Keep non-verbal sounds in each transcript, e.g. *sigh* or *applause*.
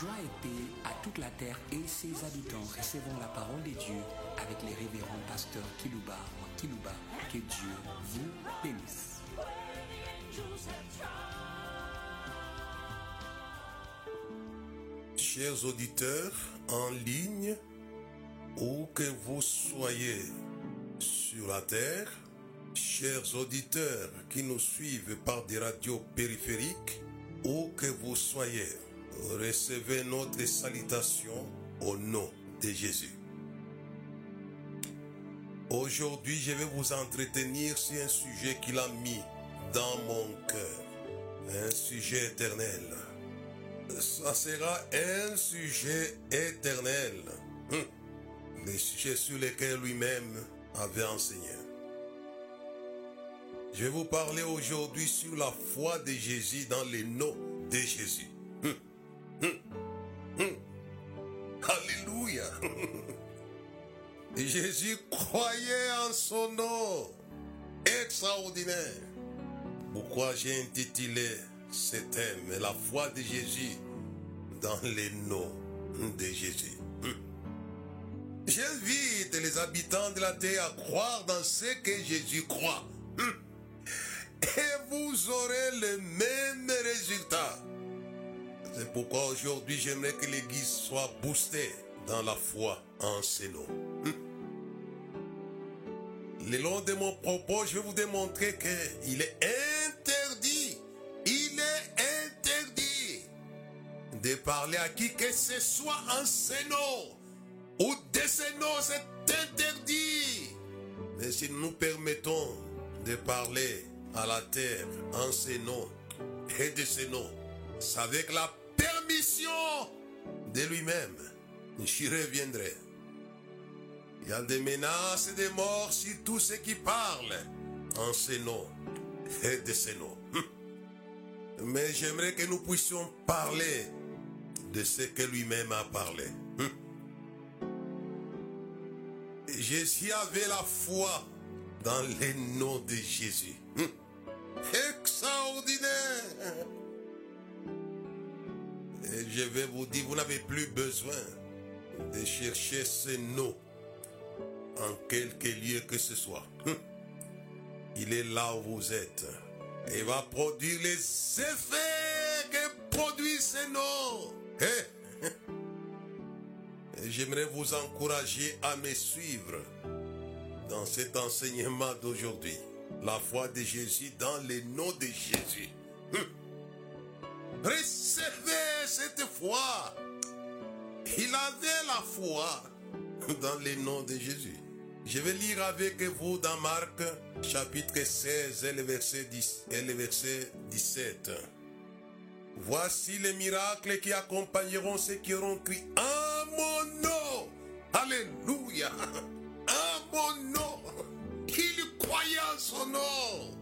Joie et paix à toute la terre et ses habitants. Recevons la parole de Dieu avec les révérends pasteurs Kilouba ou Kilouba. Que Dieu vous bénisse. Chers auditeurs en ligne, où que vous soyez sur la terre, chers auditeurs qui nous suivent par des radios périphériques, où que vous soyez, recevez notre salutation au nom de Jésus. Aujourd'hui, je vais vous entretenir sur un sujet qu'il a mis dans mon cœur, un sujet éternel. Ça sera un sujet éternel, Hum. le sujet sur lequel lui-même avait enseigné. Je vais vous parler aujourd'hui sur la foi de Jésus dans le nom de Jésus. Alléluia. Jésus croyait en son nom extraordinaire. Pourquoi j'ai intitulé ce thème La foi de Jésus dans le nom de Jésus? J'invite les habitants de la terre à croire dans ce que Jésus croit. Et vous aurez le même résultat. C'est pourquoi aujourd'hui j'aimerais que l'Église soit boostée dans la foi en ce nom. Hum. Le long de mon propos, je vais vous démontrer qu'il est interdit, il est interdit de parler à qui que ce soit en ce nom ou de ce nom, c'est interdit. Mais si nous permettons de parler à la terre en ce nom et de ce nom, c'est avec la permission de lui-même. J'y reviendrai. Il y a des menaces et des morts sur tous ceux qui parlent en ce nom et de ce nom. Hum. Mais j'aimerais que nous puissions parler de ce que lui-même a parlé. Hum. Jésus avait la foi dans le nom de Jésus. Hum. Extraordinaire. Et je vais vous dire, vous n'avez plus besoin de chercher ce nom en quelque lieu que ce soit. Hum. Il est là où vous êtes. Et il va produire les effets que produit ce nom. Eh? *laughs* Et J'aimerais vous encourager à me suivre dans cet enseignement d'aujourd'hui. La foi de Jésus dans le nom de Jésus. Recevez cette foi. Il avait la foi dans le nom de Jésus. Je vais lire avec vous dans Marc chapitre 16 et le verset, 10, et le verset 17. Voici les miracles qui accompagneront ceux qui auront crié en mon nom. Alléluia. En mon nom. Il croyait en son nom.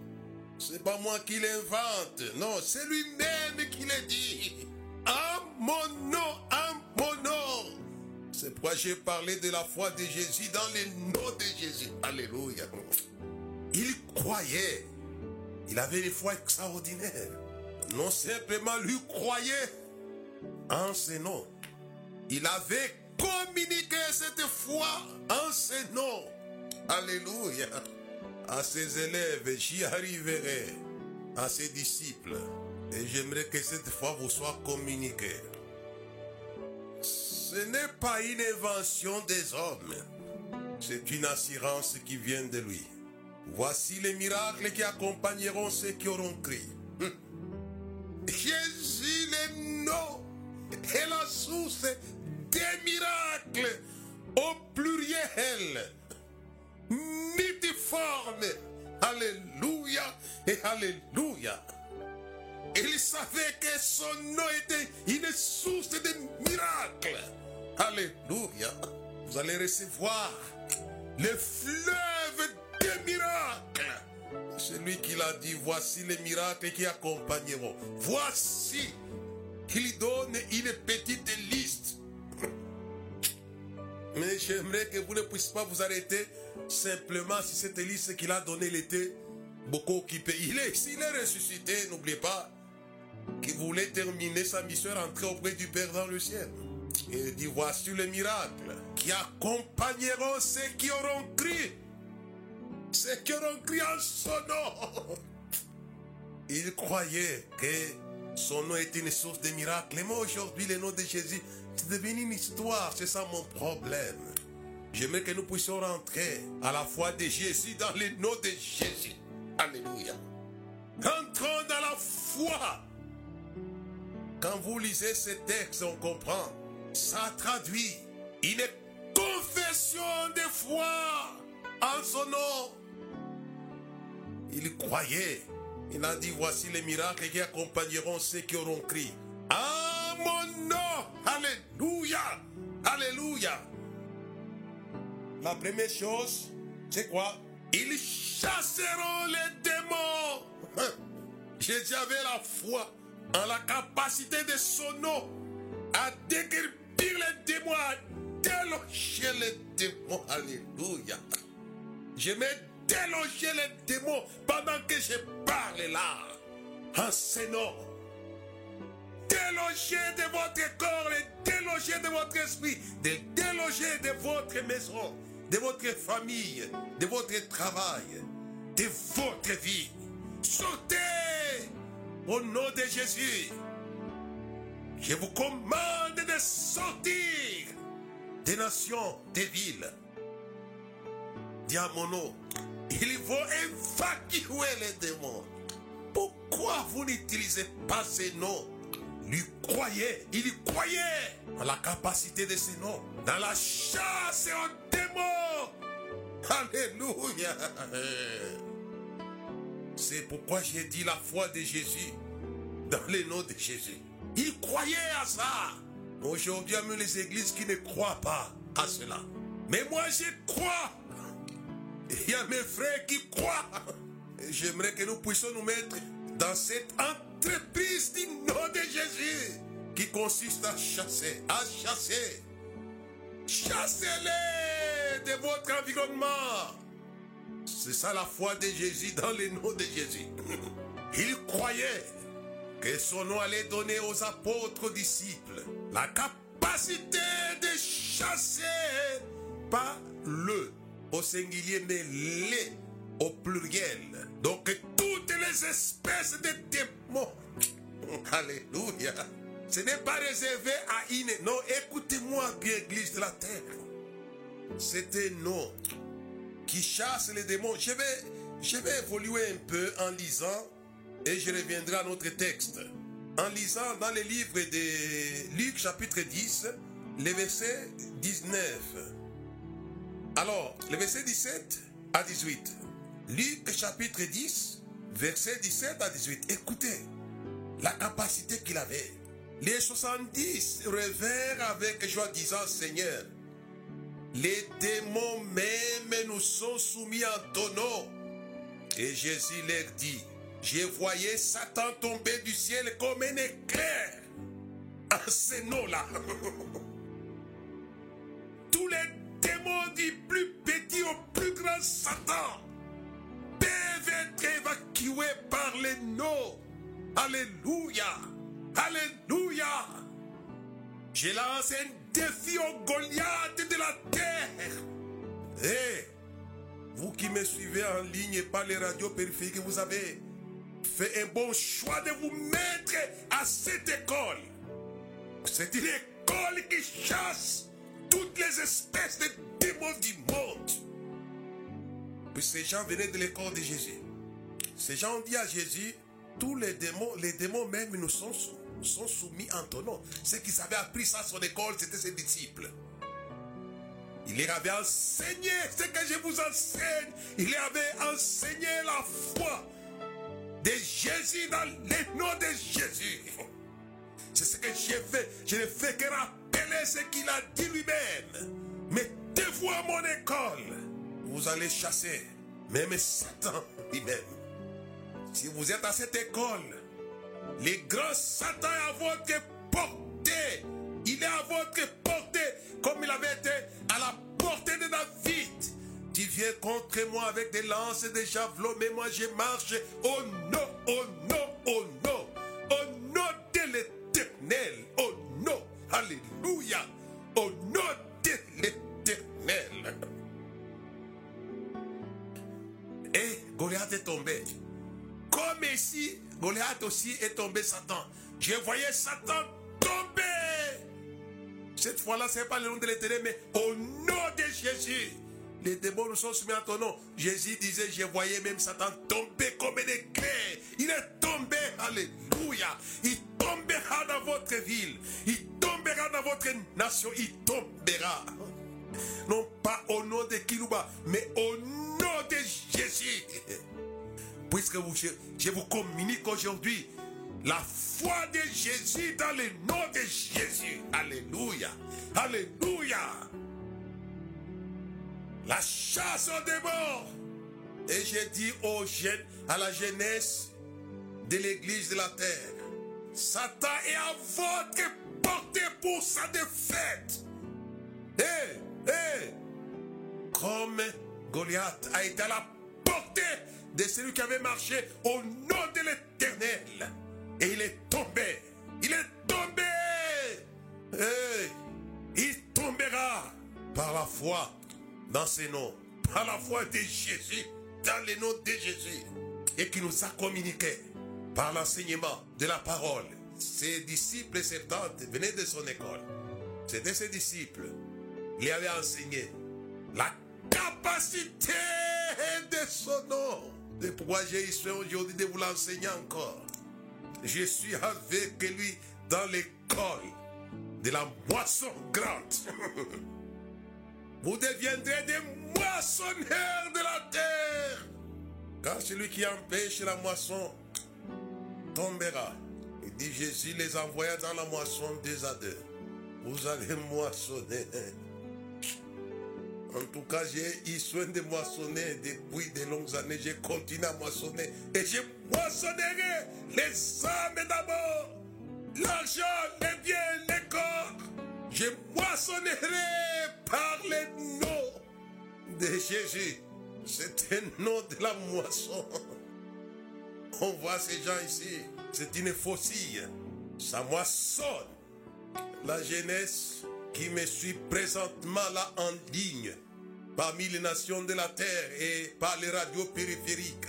C'est pas moi qui l'invente. Non, c'est lui-même dit. En mon nom, en mon nom. C'est pourquoi j'ai parlé de la foi de Jésus dans le nom de Jésus. Alléluia. Il croyait. Il avait une foi extraordinaire. Non simplement lui croyait en ce nom. Il avait communiqué cette foi en ce nom. Alléluia. À ses élèves, j'y arriverai. À ses disciples. Et j'aimerais que cette foi vous soit communiquée. Ce n'est pas une invention des hommes. C'est une assurance qui vient de lui. Voici les miracles qui accompagneront ceux qui auront crié. Hum. Jésus, le nom est la source des miracles au pluriel, multiforme. Alléluia et Alléluia. Savait que son nom était une source de miracles. Alléluia. Vous allez recevoir le fleuve des miracles. Celui qui l'a dit, voici les miracles qui accompagneront. Voici qu'il donne une petite liste. Mais j'aimerais que vous ne puissiez pas vous arrêter simplement si cette liste qu'il a donnée, il était beaucoup occupé. Il est, s'il est ressuscité, n'oubliez pas, qui voulait terminer sa mission et rentrer auprès du Père dans le ciel. Il dit, voici le miracle qui accompagneront ceux qui auront cru. Ceux qui auront cru en son nom. Il croyait que son nom était une source de miracles. Et moi aujourd'hui, le nom de Jésus, c'est devenu une histoire. C'est ça mon problème. J'aimerais que nous puissions rentrer à la foi de Jésus dans le nom de Jésus. Alléluia. Entrons dans la foi. Quand vous lisez ces textes, on comprend. Ça traduit une confession de foi en son nom. Il croyait. Il a dit, voici les miracles qui accompagneront ceux qui auront crié. À mon nom. Alléluia. Alléluia. La première chose, c'est quoi? Ils chasseront les démons. *laughs* Jésus avait la foi en la capacité de son nom à déguerpir les démons, à déloger les démons. Alléluia. Je vais déloger les démons pendant que je parle là. En ce nom. Déloger de votre corps, déloger de votre esprit, déloger de votre maison, de votre famille, de votre travail, de votre vie. Sortez au nom de Jésus. Je vous commande de sortir des nations, des villes. Dis à mon il faut évacuer les démons. Pourquoi vous n'utilisez pas ces noms? Lui croyez, il croyait en la capacité de ces noms, dans la chasse aux démons. Alléluia. C'est pourquoi j'ai dit la foi de Jésus dans le nom de Jésus. Il croyait à ça. Aujourd'hui, il y a même les églises qui ne croient pas à cela. Mais moi, je crois. Il y a mes frères qui croient. J'aimerais que nous puissions nous mettre dans cette entreprise du nom de Jésus qui consiste à chasser, à chasser. Chassez-les de votre environnement. C'est ça la foi de Jésus dans le nom de Jésus. *laughs* Il croyait que son nom allait donner aux apôtres disciples la capacité de chasser, pas le au singulier, mais les au pluriel. Donc toutes les espèces de démons. *laughs* Alléluia. Ce n'est pas réservé à une. Non, écoutez-moi bien, Église de la terre. Un nom qui chasse les démons. Je vais, je vais évoluer un peu en lisant et je reviendrai à notre texte. En lisant dans le livre de Luc chapitre 10, le verset 19. Alors, le verset 17 à 18. Luc chapitre 10, verset 17 à 18. Écoutez la capacité qu'il avait. Les 70 revinrent avec joie disant, Seigneur, les démons même nous sont soumis en ton nom. Et Jésus leur dit, je voyais Satan tomber du ciel comme un éclair. En ce nom-là. *laughs* Tous les démons du plus petit au plus grand Satan peuvent être évacués par les noms. Alléluia. Alléluia. Je lance un défi au Goliath de la terre. Et vous qui me suivez en ligne et par les radios périphériques, vous avez fait un bon choix de vous mettre à cette école. C'est une école qui chasse toutes les espèces de démons du monde. Ces gens venaient de l'école de Jésus. Ces gens ont dit à Jésus, tous les démons, les démons même nous sont, sont soumis en ton nom. Ceux qui avaient appris ça à son école, c'était ses disciples. Il leur avait enseigné ce que je vous enseigne. Il leur avait enseigné la foi de Jésus dans le nom de Jésus. C'est ce que j'ai fait. Je ne fais que rappeler ce qu'il a dit lui-même. Mettez-vous à mon école. Vous allez chasser même Satan lui-même. Si vous êtes à cette école, le grand Satan est à votre portée. Il est à votre portée comme il avait été à la portée de David. Tu viens contre moi avec des lances et des javelots, mais moi je marche au nom, au nom, au nom, Aussi est tombé Satan. Je voyais Satan tomber. Cette fois-là, ce n'est pas le nom de l'éternel, mais au nom de Jésus. Les démons nous sont soumis à ton nom. Jésus disait, je voyais même Satan tomber comme des clés. Il est tombé, alléluia. Il tombera dans votre ville. Il tombera dans votre nation. Il tombera. Non pas au nom de Kilouba, mais au nom de Jésus. Puisque je vous communique aujourd'hui la foi de Jésus dans le nom de Jésus. Alléluia. Alléluia. La chasse aux démons. Et j'ai dit aux jeunes, à la jeunesse de l'église de la terre, Satan est à votre portée pour sa défaite. Eh, eh, comme Goliath a été à la portée de celui qui avait marché au nom de l'éternel. Et il est tombé. Il est tombé. Il tombera par la foi dans ses noms, par la foi de Jésus, dans le nom de Jésus, et qui nous a communiqué par l'enseignement de la parole. Ses disciples septante venaient de son école. C'était ses disciples. Il avait enseigné la capacité de son nom. Pourquoi j'ai eu aujourd'hui de vous l'enseigner encore. Je suis avec lui dans l'école de la moisson grande. *laughs* Vous deviendrez des moissonneurs de la terre. Car celui qui empêche la moisson tombera. Il dit Jésus les envoya dans la moisson deux à deux. Vous allez moissonner. En tout cas, j'ai eu soin de moissonner depuis de longues années. J'ai continué à moissonner. Et je moissonnerai les âmes d'abord. L'argent, les biens, les corps. Je moissonnerai par le nom de Jésus. C'est un nom de la moisson. On voit ces gens ici. C'est une faucille. Ça moissonne. La jeunesse qui me suit présentement là en ligne, parmi les nations de la terre et par les radios périphériques.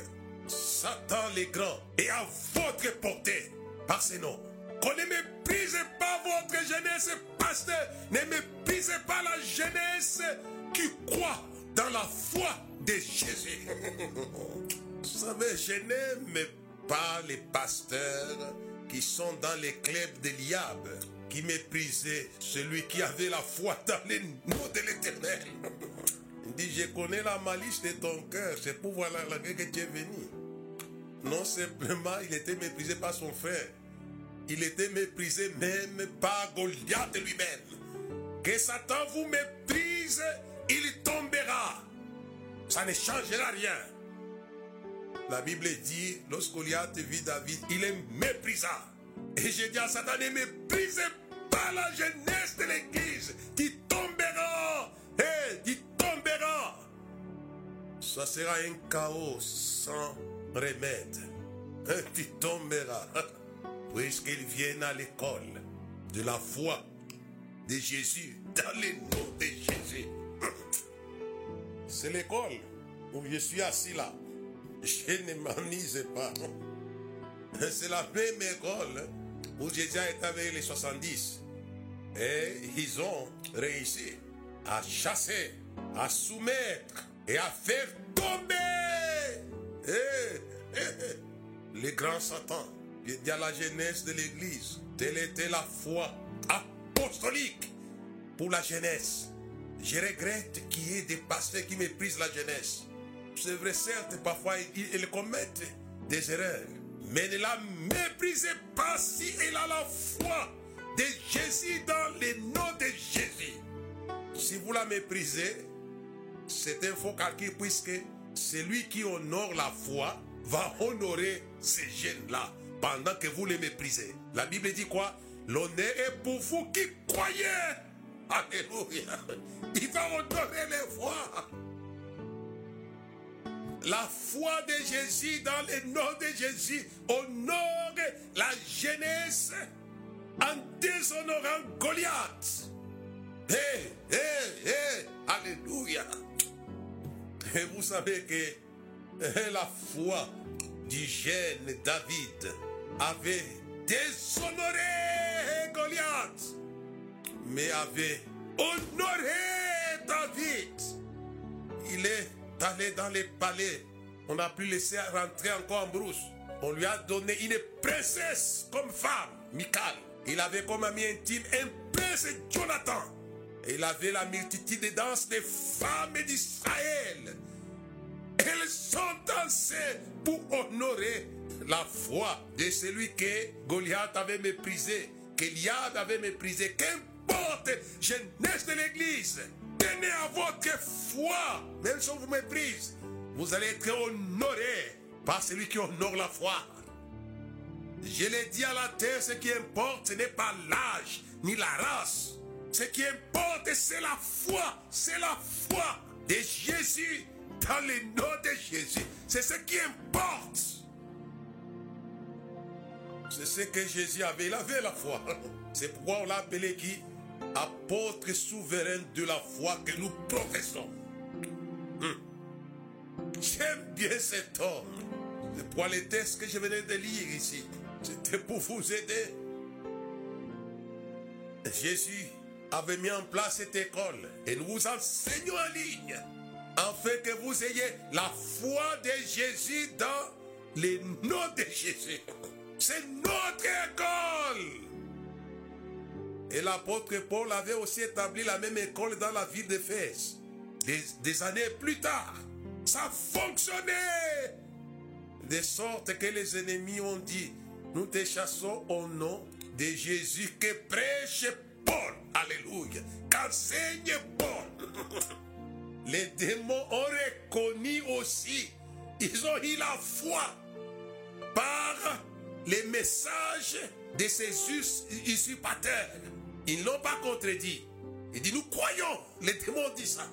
Satan les grands est à votre portée par ses noms. Qu'on ne méprise pas votre jeunesse, pasteur. Ne méprisez pas la jeunesse qui croit dans la foi de Jésus. *laughs* Vous savez, je n'aime pas les pasteurs qui sont dans les clubs de l'IAB, qui méprisaient celui qui avait la foi dans le nom de l'éternel. *laughs* Dit, je connais la malice de ton cœur, c'est pour voir la que tu es venu. Non simplement, il était méprisé par son frère. Il était méprisé même par Goliath lui-même. Que Satan vous méprise, il tombera. Ça ne changera rien. La Bible dit, lorsque Goliath vit David, il est méprisant. Et j'ai dit à Satan, ne méprisez pas la jeunesse de l'église, qui tombera. Et qui tombera. Ça sera un chaos sans remède. Qui tombera. *laughs* Puisqu'ils viennent à l'école de la foi de Jésus, dans le nom de Jésus. *laughs* C'est l'école où je suis assis là. Je ne m'ennuie pas. *laughs* C'est la même école où Jésus est avec les 70. Et ils ont réussi à chasser, à soumettre et à faire tomber eh, eh, eh, les grands Satan. Il dit à la jeunesse de l'Église, telle était la foi apostolique pour la jeunesse. Je regrette qu'il y ait des pasteurs qui méprisent la jeunesse. C'est vrai, certes, parfois ils, commettent des erreurs. Mais ne la méprisez pas si elle a la foi de Jésus dans le nom de Jésus. Si vous la méprisez, c'est un faux calcul puisque celui qui honore la foi va honorer ces jeunes-là pendant que vous les méprisez. La Bible dit quoi? L'honneur est pour vous qui croyez. Alléluia. Il va honorer les voix. La foi de Jésus dans le nom de Jésus honore la jeunesse en déshonorant Goliath. Hé, hé, hé, Alléluia. Et vous savez que la foi du jeune David avait déshonoré Goliath, mais avait honoré David. Il est allé dans les palais. On n'a plus laissé rentrer encore en brousse. On lui a donné une princesse comme femme, Michal. Il avait comme ami intime un prince Jonathan. Il avait la multitude de danses des femmes d'Israël. Elles sont dansées pour honorer la foi de celui que Goliath avait méprisé, qu'Eliab avait méprisé. Qu'importe, jeunesse de l'Église, tenez à votre foi, même si on vous méprise, vous allez être honoré par celui qui honore la foi. Je l'ai dit à la terre, ce qui importe, ce n'est pas l'âge ni la race. Ce qui importe, c'est la foi. C'est la foi de Jésus dans le nom de Jésus. C'est ce qui importe. C'est ce que Jésus avait. Il avait la foi. *laughs* C'est pourquoi on l'a appelé qui? Apôtre souverain de la foi que nous professons. Hmm. J'aime bien cet homme. C'est pour les textes que je venais de lire ici. C'était pour vous aider. Jésus avait mis en place cette école et nous vous enseignons en ligne afin que vous ayez la foi de Jésus dans le nom de Jésus. C'est notre école. Et l'apôtre Paul avait aussi établi la même école dans la ville d'Éphèse. Des, des années plus tard, ça fonctionnait. De sorte que les ennemis ont dit, nous te chassons au nom de Jésus que prêche Paul. Alléluia. Qu'enseigne Paul. *laughs* Les démons ont reconnu aussi. Ils ont eu la foi par les messages de ces usurpateurs. Ils n'ont pas contredit. Il dit, nous croyons. Les démons disent ça.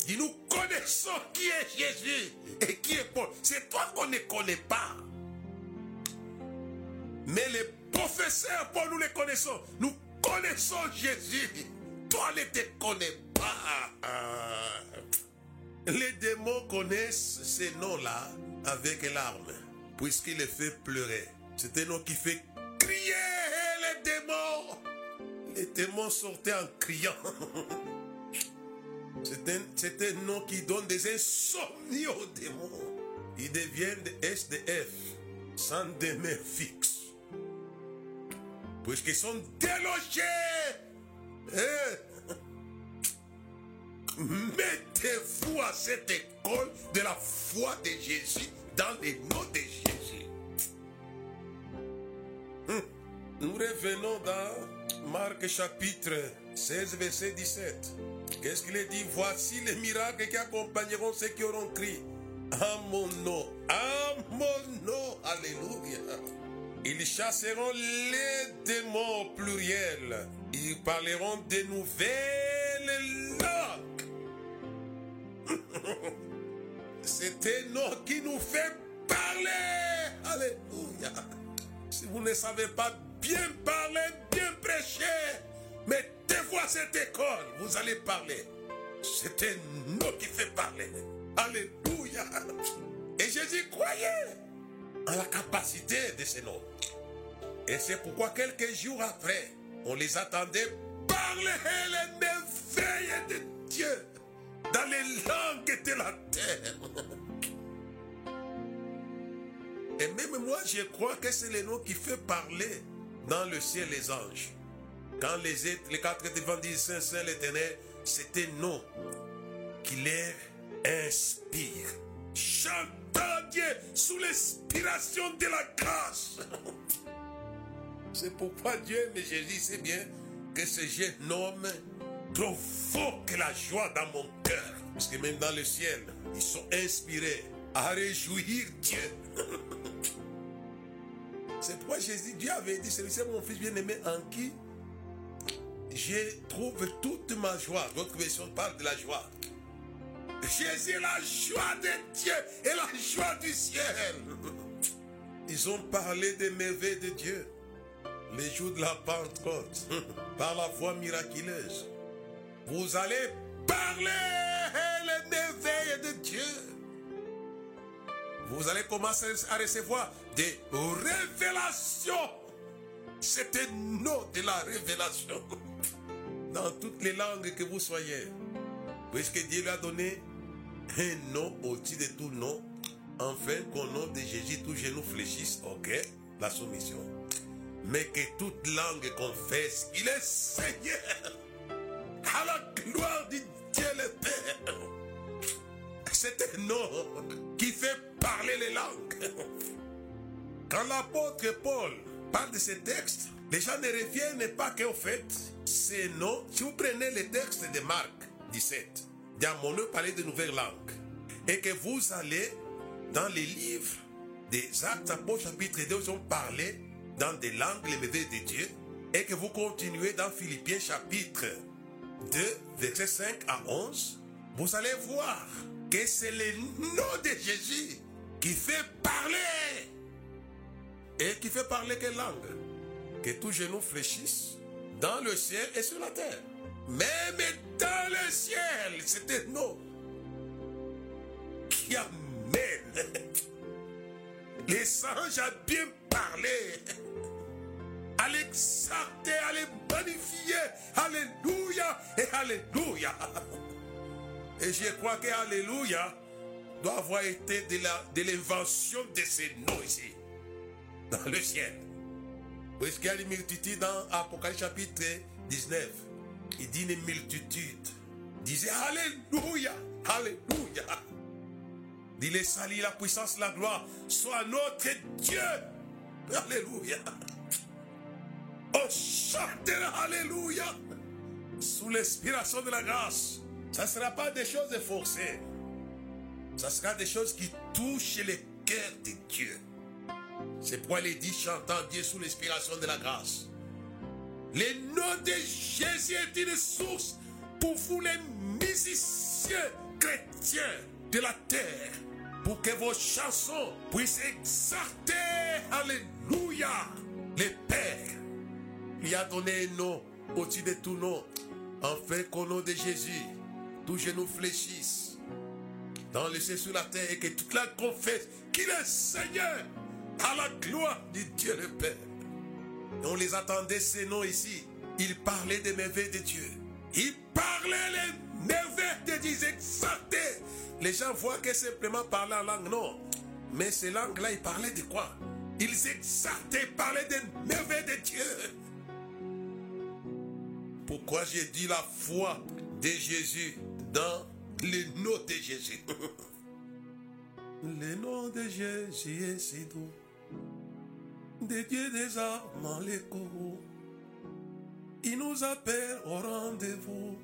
Il dit, nous connaissons qui est Jésus et qui est Paul. C'est toi qu'on ne connaît pas. Mais les professeurs, Paul, nous les connaissons. Nous connaissons Jésus. Toi, ne te connais pas. Les démons connaissent ces noms-là avec larmes, puisqu'il les fait pleurer. C'est un nom qui fait crier les démons. Les démons sortaient en criant. *laughs* C'est un, un, nom qui donne des insomnies aux démons. Ils deviennent des SDF, sans demeure fixe puisqu'ils sont délogés. Eh? Mettez-vous à cette école de la foi de Jésus dans le nom de Jésus. Hum. Nous revenons dans Marc chapitre 16, verset 17. Qu'est-ce qu'il est dit? Voici les miracles qui accompagneront ceux qui auront crié. À mon nom, à mon nom, Alléluia. Ils chasseront les démons au pluriel. Ils parleront de nouvelles langues. *laughs* C'est un nom qui nous fait parler. Alléluia. Si vous ne savez pas bien parler, bien prêcher, mettez-vous à cette école. Vous allez parler. C'est un nom qui fait parler. Alléluia. Et Jésus croyait en la capacité de ces noms. Et c'est pourquoi quelques jours après, on les attendait parler les merveilles de Dieu dans les langues de la terre. Et même moi, je crois que c'est le nom qui fait parler dans le ciel les anges. Quand les, les quatre devants disent Saint, Saint, l'éternel, c'est qui leur inspire. Chantant Dieu sous l'inspiration de la grâce. C'est pourquoi Dieu, mais Jésus sait bien que ce jeune homme provoque la joie dans mon cœur. Parce que même dans le ciel, ils sont inspirés à réjouir Dieu. *laughs* C'est pourquoi Jésus, Dieu avait dit, c'est mon fils bien-aimé en qui je trouve toute ma joie. Votre version parle de la joie. Jésus la joie de Dieu et la joie du ciel. Ils ont parlé des merveilles de Dieu les jours de la Pentecôte, *laughs* par la voix miraculeuse. Vous allez parler les merveilles de Dieu. vous allez commencer à recevoir des révélations. C'est un nom de la révélation. *laughs* Dans toutes les langues que vous soyez. Puisque Dieu lui a donné un nom au-dessus de tout nom. Enfin, qu'au nom de Jésus, tout genou fléchisse. Ok, la soumission. Mais que toute langue confesse qu'il est Seigneur. À la gloire de Dieu le Père. C'est un nom qui fait parler les langues. Quand l'apôtre Paul parle de ce texte, les gens ne reviennent pas qu'au fait, c'est non. Si vous prenez le texte de Marc 17, Diamono parlait de nouvelles langues, et que vous allez dans les livres des Actes Apôtres chapitre 2, ils ont parlé dans des langues les merveilles de Dieu, et que vous continuez dans Philippiens chapitre 2, versets 5 à 11, vous allez voir que c'est le nom de Jésus qui fait parler. Et qui fait parler quelle langue? Que tout genou fléchisse dans le ciel et sur la terre. Même dans le ciel, c'est un nom qui amène *laughs* les anges à bien parler, à l'exalter, à les. Alléluia et Alléluia. Et je crois que Alléluia doit avoir été de l'invention de, de ces noms ici, dans le ciel. Puisqu'il y a une multitude dans Apocalypse chapitre 19. Il dit une multitude. Il disait Alléluia, Alléluia. Dit les salut, la puissance, la gloire soit notre Dieu. Alléluia. On chantera Alléluia sous l'inspiration de la grâce. Ça ne sera pas des choses forcées. Ça sera des choses qui touchent le cœur de Dieu. C'est pourquoi il dit chantant Dieu sous l'inspiration de la grâce. Le nom de Jésus est une source pour vous les musiciens chrétiens de la terre. Pour que vos chansons puissent exalter, Alléluia, le Père. Il a donné un nom au-dessus de tout nom. Enfin qu'au nom de Jésus, tout genou fléchisse dans le ciel sur la terre et que toute la confesse qu'il est Seigneur à la gloire de Dieu le Père. On les attendait ces noms ici. Ils parlaient des merveilles de Dieu. Ils parlaient les merveilles de Dieu. Ils exaltaient. Les gens voient que simplement parler en langue, non. Mais ces langues-là, ils parlaient de quoi? Ils exaltaient, parlaient des merveilles de Dieu. Pourquoi j'ai dit la foi de Jésus dans le nom de Jésus? *laughs* Le nom de Jésus est si. Dieux des âmes les cours. Il nous appelle au rendez-vous.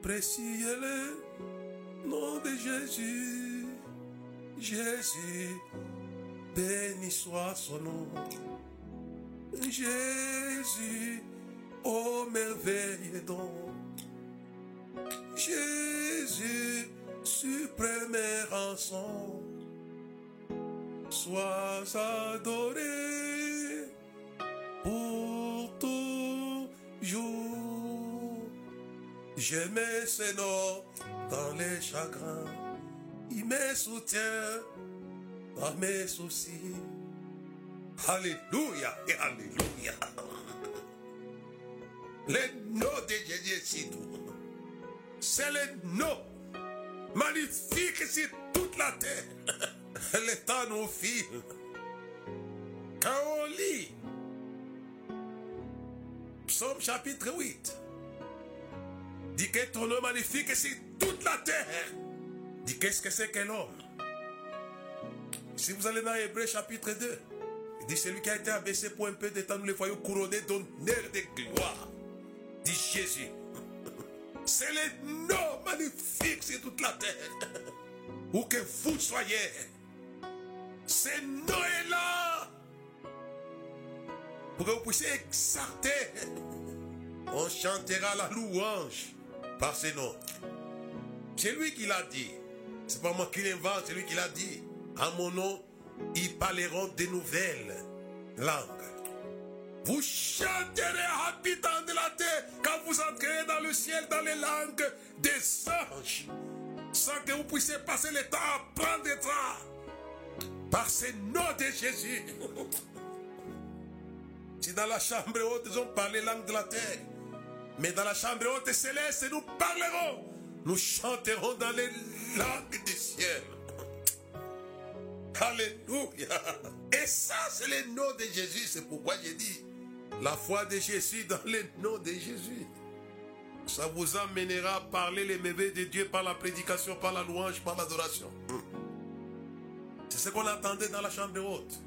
Précieux le nom de Jésus. Jésus, béni soit son nom. Jésus, ô merveille donc. Jésus, suprême rançon, sois adoré pour toujours. Je mets ce nom dans les chagrins, il me soutient dans mes soucis. Alléluia et Alléluia. *laughs* Le nom de Jésus si. C'est le nom magnifique sur toute la terre. *laughs* Le temps nous fit. Quand on lit Psaume chapitre 8, dit que ton nom magnifique sur toute la terre. Dit qu'est-ce que c'est qu'un homme? Si vous allez dans Hébreu chapitre 2, il dit celui qui a été abaissé pour un peu de temps, nous le voyons couronné d'honneur de gloire. Dit Jésus. C'est le nom magnifique sur toute la terre. Où que vous soyez. Ce nom est là. Pour que vous puissiez exalter. On chantera la louange par ce nom. C'est lui qui l'a dit. C'est pas moi qui l'invente, c'est lui qui l'a dit. À mon nom, ils parleront de nouvelles langues. Vous chanterez, habitants de la terre, quand vous entrerez dans le ciel, dans les langues des anges, sans que vous puissiez passer le temps à prendre des trains. Par ce nom de Jésus. Si dans la chambre haute, ils ont parlé langue de la terre, mais dans la chambre haute céleste, nous parlerons, nous chanterons dans les langues du ciel. Alléluia. Et ça, c'est le nom de Jésus. C'est pourquoi j'ai dit la foi de Jésus dans le nom de Jésus. Ça vous amènera à parler les merveilles de Dieu par la prédication, par la louange, par l'adoration. C'est ce qu'on attendait dans la chambre haute.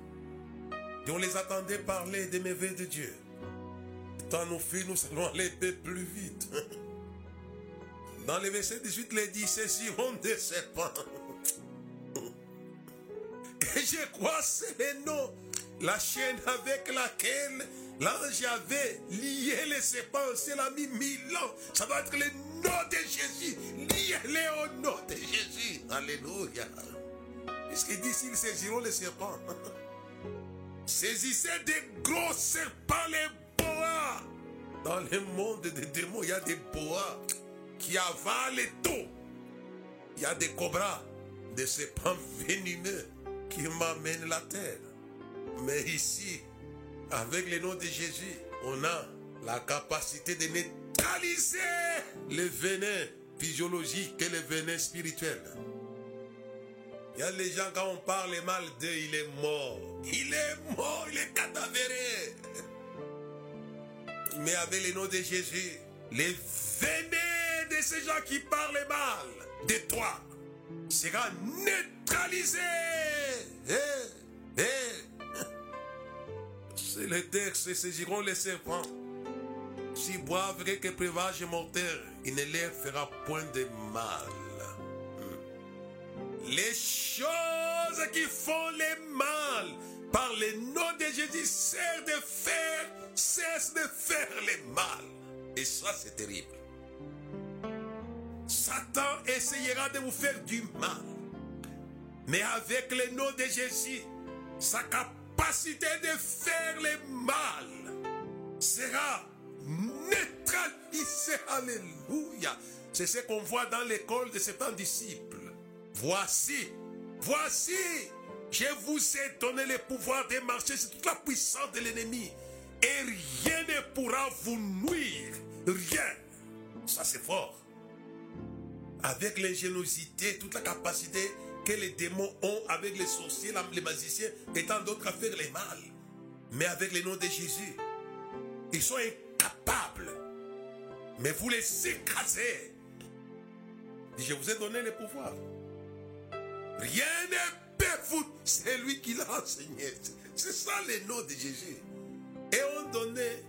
Et on les attendait parler des merveilles de Dieu. Tant nous filles, nous allons aller plus vite. *laughs* Dans le verset 18, les dit, saisiront des serpents. *laughs* Et je crois c'est le nom, la chaîne avec laquelle l'ange avait lié les serpents. C'est l'a mis mille ans. Ça doit être le nom de Jésus. Liez-les au nom de Jésus. Alléluia. Puisqu'il dit s'ils saisiront les serpents. *laughs* Saisissez des gros serpents, les boas. Dans le monde des démons, il y a des boas qui avalent tout. Il y a des cobras, des serpents venimeux qui m'amènent la terre. Mais ici, avec le nom de Jésus, on a la capacité de neutraliser le venin physiologique et le venin spirituel. Il y a les gens, quand on parle mal d'eux, il est mort. Il est mort, il est cadavéré. Mais avec le nom de Jésus, les venin de ces gens qui parlent mal de toi sera neutralisé. Eh, eh. C'est le texte, saisiront les serpents. Si boivent quelques breuvages mortels, il ne leur fera point de mal. Les choses qui font le mal par le nom de Jésus cessent de faire, cessent de faire le mal. Et ça, c'est terrible. Satan essayera de vous faire du mal. Mais avec le nom de Jésus, sa capacité de faire le mal sera neutralisée. Alléluia. C'est ce qu'on voit dans l'école de certains disciples. Voici, voici, je vous ai donné le pouvoir de marcher sur toute la puissance de l'ennemi. Et rien ne pourra vous nuire. Rien. Ça, c'est fort. Avec l'ingéniosité, toute la capacité que les démons ont avec les sorciers, les magiciens et tant d'autres à faire le mal. Mais avec le nom de Jésus, ils sont incapables. Mais vous les écrasez. Je vous ai donné le pouvoir. Rien ne peut vous. C'est lui qui l'a enseigné. C'est ça le nom de Jésus. Et on donnait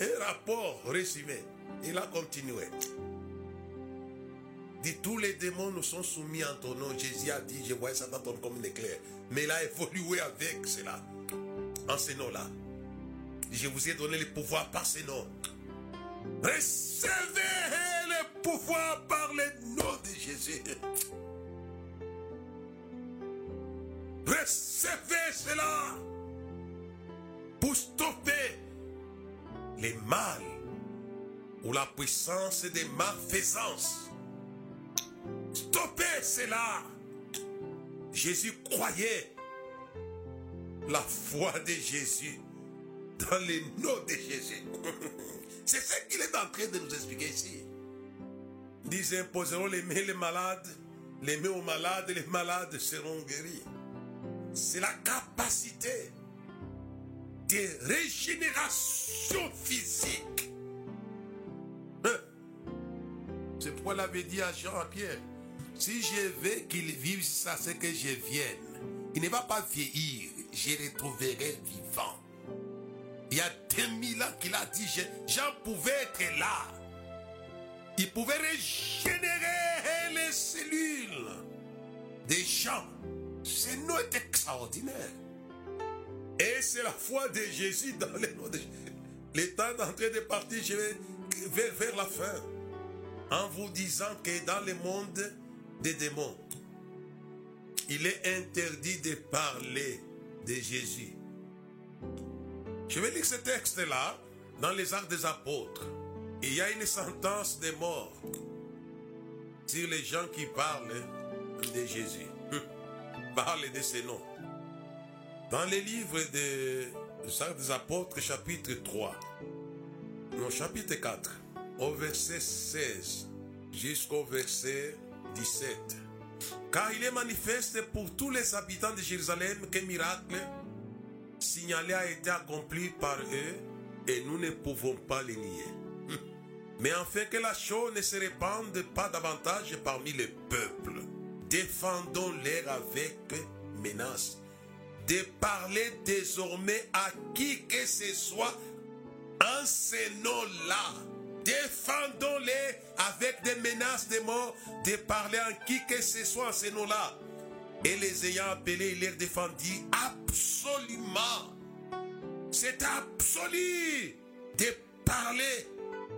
un rapport résumé. Il a continué. Dit tous les démons nous sont soumis en ton nom. Jésus a dit, je voyais Satan tomber comme un éclair. Mais il a évolué avec cela. En ce nom-là. Je vous ai donné le pouvoir par ce nom. Recevez le pouvoir par le nom de Jésus. Recevez cela pour stopper les mal ou la puissance des malfaisances. Stoppez cela. Jésus croyait la foi de Jésus dans le nom de Jésus. *laughs* C'est ce qu'il est en train de nous expliquer ici. Ils imposeront les mains les malades, les mains aux malades, les malades seront guéris. C'est la capacité de régénération physique. Hein? C'est pourquoi il avait dit à Jean-Pierre, si je veux qu'il vive ça, c'est que je vienne. Il ne va pas vieillir, je le retrouverai vivant. Il y a 2000 ans qu'il a dit, Jean pouvait être là. Il pouvait régénérer les cellules des gens. Ce nom est extraordinaire. Et c'est la foi de Jésus dans le nom de Jésus. Le temps de partir, je vais vers, vers la fin. En vous disant que dans le monde des démons, il est interdit de parler de Jésus. Je vais lire ce texte-là dans les actes des apôtres. Il y a une sentence de mort sur les gens qui parlent de Jésus. Parlent de ce nom. Dans les livres des Actes des Apôtres, chapitre 3, non, chapitre 4, au verset 16 jusqu'au verset 17. Car il est manifeste pour tous les habitants de Jérusalem qu'un miracle signalé a été accompli par eux et nous ne pouvons pas les nier. *laughs* Mais afin que la chose ne se répande pas davantage parmi les peuples, défendons-les avec menace de parler désormais à qui que ce soit en ces noms-là. Défendons-les avec des menaces de mort, de parler à qui que ce soit en ces noms-là. Et les ayant appelés, il les défendit absolument. C'est absolu de parler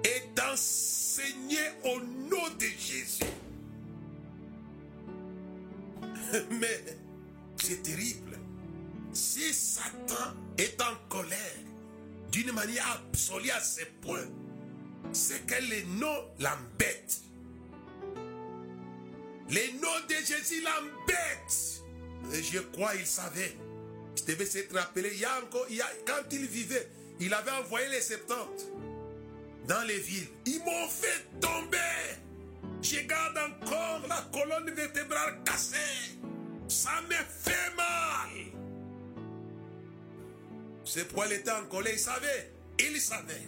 et d'enseigner au nom de Jésus. *laughs* Mais c'est terrible. Si Satan est en colère d'une manière absolue à ce point, c'est que les noms l'embêtent. Les noms de Jésus l'embêtent. Je crois il savait. Je devais s'être rappelé. Il y a encore, il y a, quand il vivait, il avait envoyé les 70 dans les villes. Ils m'ont fait tomber. Je garde encore la colonne vertébrale cassée. Ça me fait mal. C'est pourquoi il était en colère. Il savait. Il savait.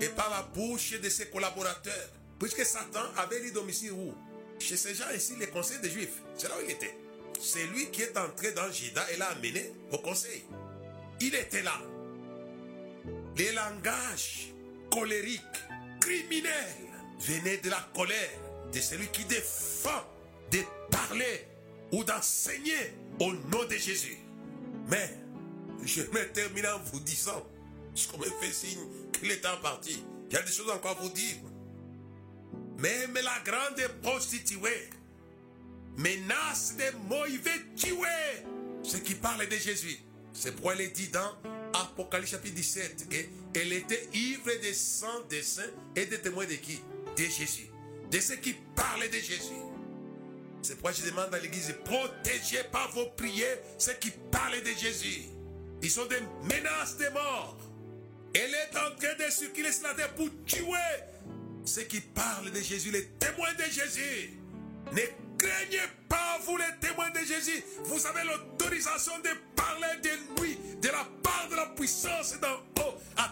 Et par la bouche de ses collaborateurs. Puisque Satan avait les domicile où? Chez ces gens ici, les conseils des Juifs. C'est là où il était. C'est lui qui est entré dans Jida et l'a amené au conseil. Il était là. Les langages colériques, criminels, venaient de la colère de celui qui défend de parler ou d'enseigner au nom de Jésus. Mais je vais terminer en vous disant, qu'on me fait signe qu'il est en partie. Il y a des choses encore à vous dire. Même la grande prostituée menace de veut tuer ce qui parle de Jésus. C'est pourquoi elle est dit dans Apocalypse chapitre 17 qu'elle était ivre de sang, de saints et de témoins de qui? De Jésus. De ceux qui parlent de Jésus. C'est pourquoi je demande à l'église, protégez par vos prières ceux qui parlent de Jésus. Ils sont des menaces de mort. Elle est en train de circuler sur la terre pour tuer ceux qui parlent de Jésus, les témoins de Jésus. Ne craignez pas, vous les témoins de Jésus. Vous avez l'autorisation de parler de lui, de la part de la puissance.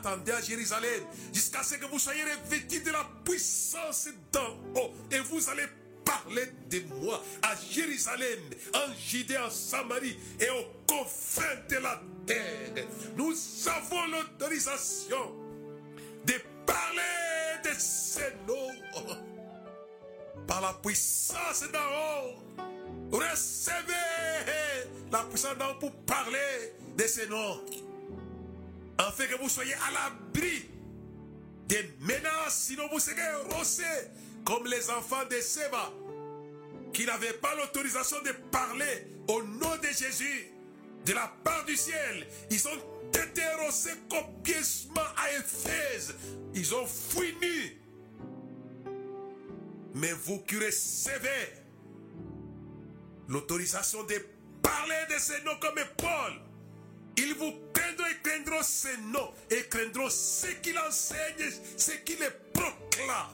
Attendez à Jérusalem jusqu'à ce que vous soyez revêtis de la puissance d'en haut. Et vous allez parler de moi à Jérusalem, en Judée, en Samarie et aux confins de la terre. Nous avons l'autorisation de parler de ces noms par la puissance d'en haut. Recevez la puissance d'en haut pour parler de ces noms. Afin que vous soyez à l'abri des menaces, sinon vous serez rossés comme les enfants de Séba qui n'avaient pas l'autorisation de parler au nom de Jésus de la part du ciel. Ils ont été rossés copieusement à Éphèse. Ils ont fini. Mais vous qui recevez l'autorisation de parler de ces noms comme Paul, ils vous et craindront ces noms et craindront ce qu'il enseigne, ce qu'il proclame.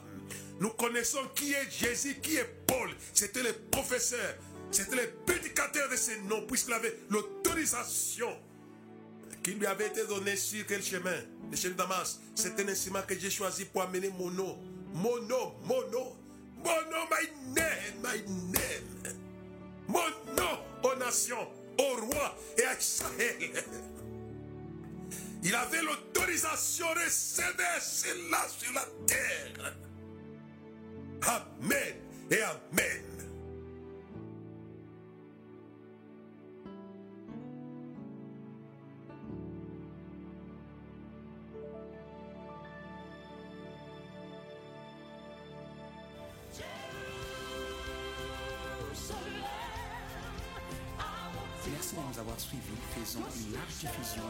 Nous connaissons qui est Jésus, qui est Paul. C'était le professeur, c'était le prédicateur de ces noms, puisqu'il avait l'autorisation qui lui avait été donnée sur quel chemin? Le chemin de Damas. C'est un instrument que j'ai choisi pour amener mon nom. Mon nom, mon nom. Mon nom, my name, my name. Mon nom aux nations, au roi et à Israël. *laughs* Il avait l'autorisation, recevez cela sur la terre. Amen et Amen. Merci de nous avoir suivis. Faisons une large diffusion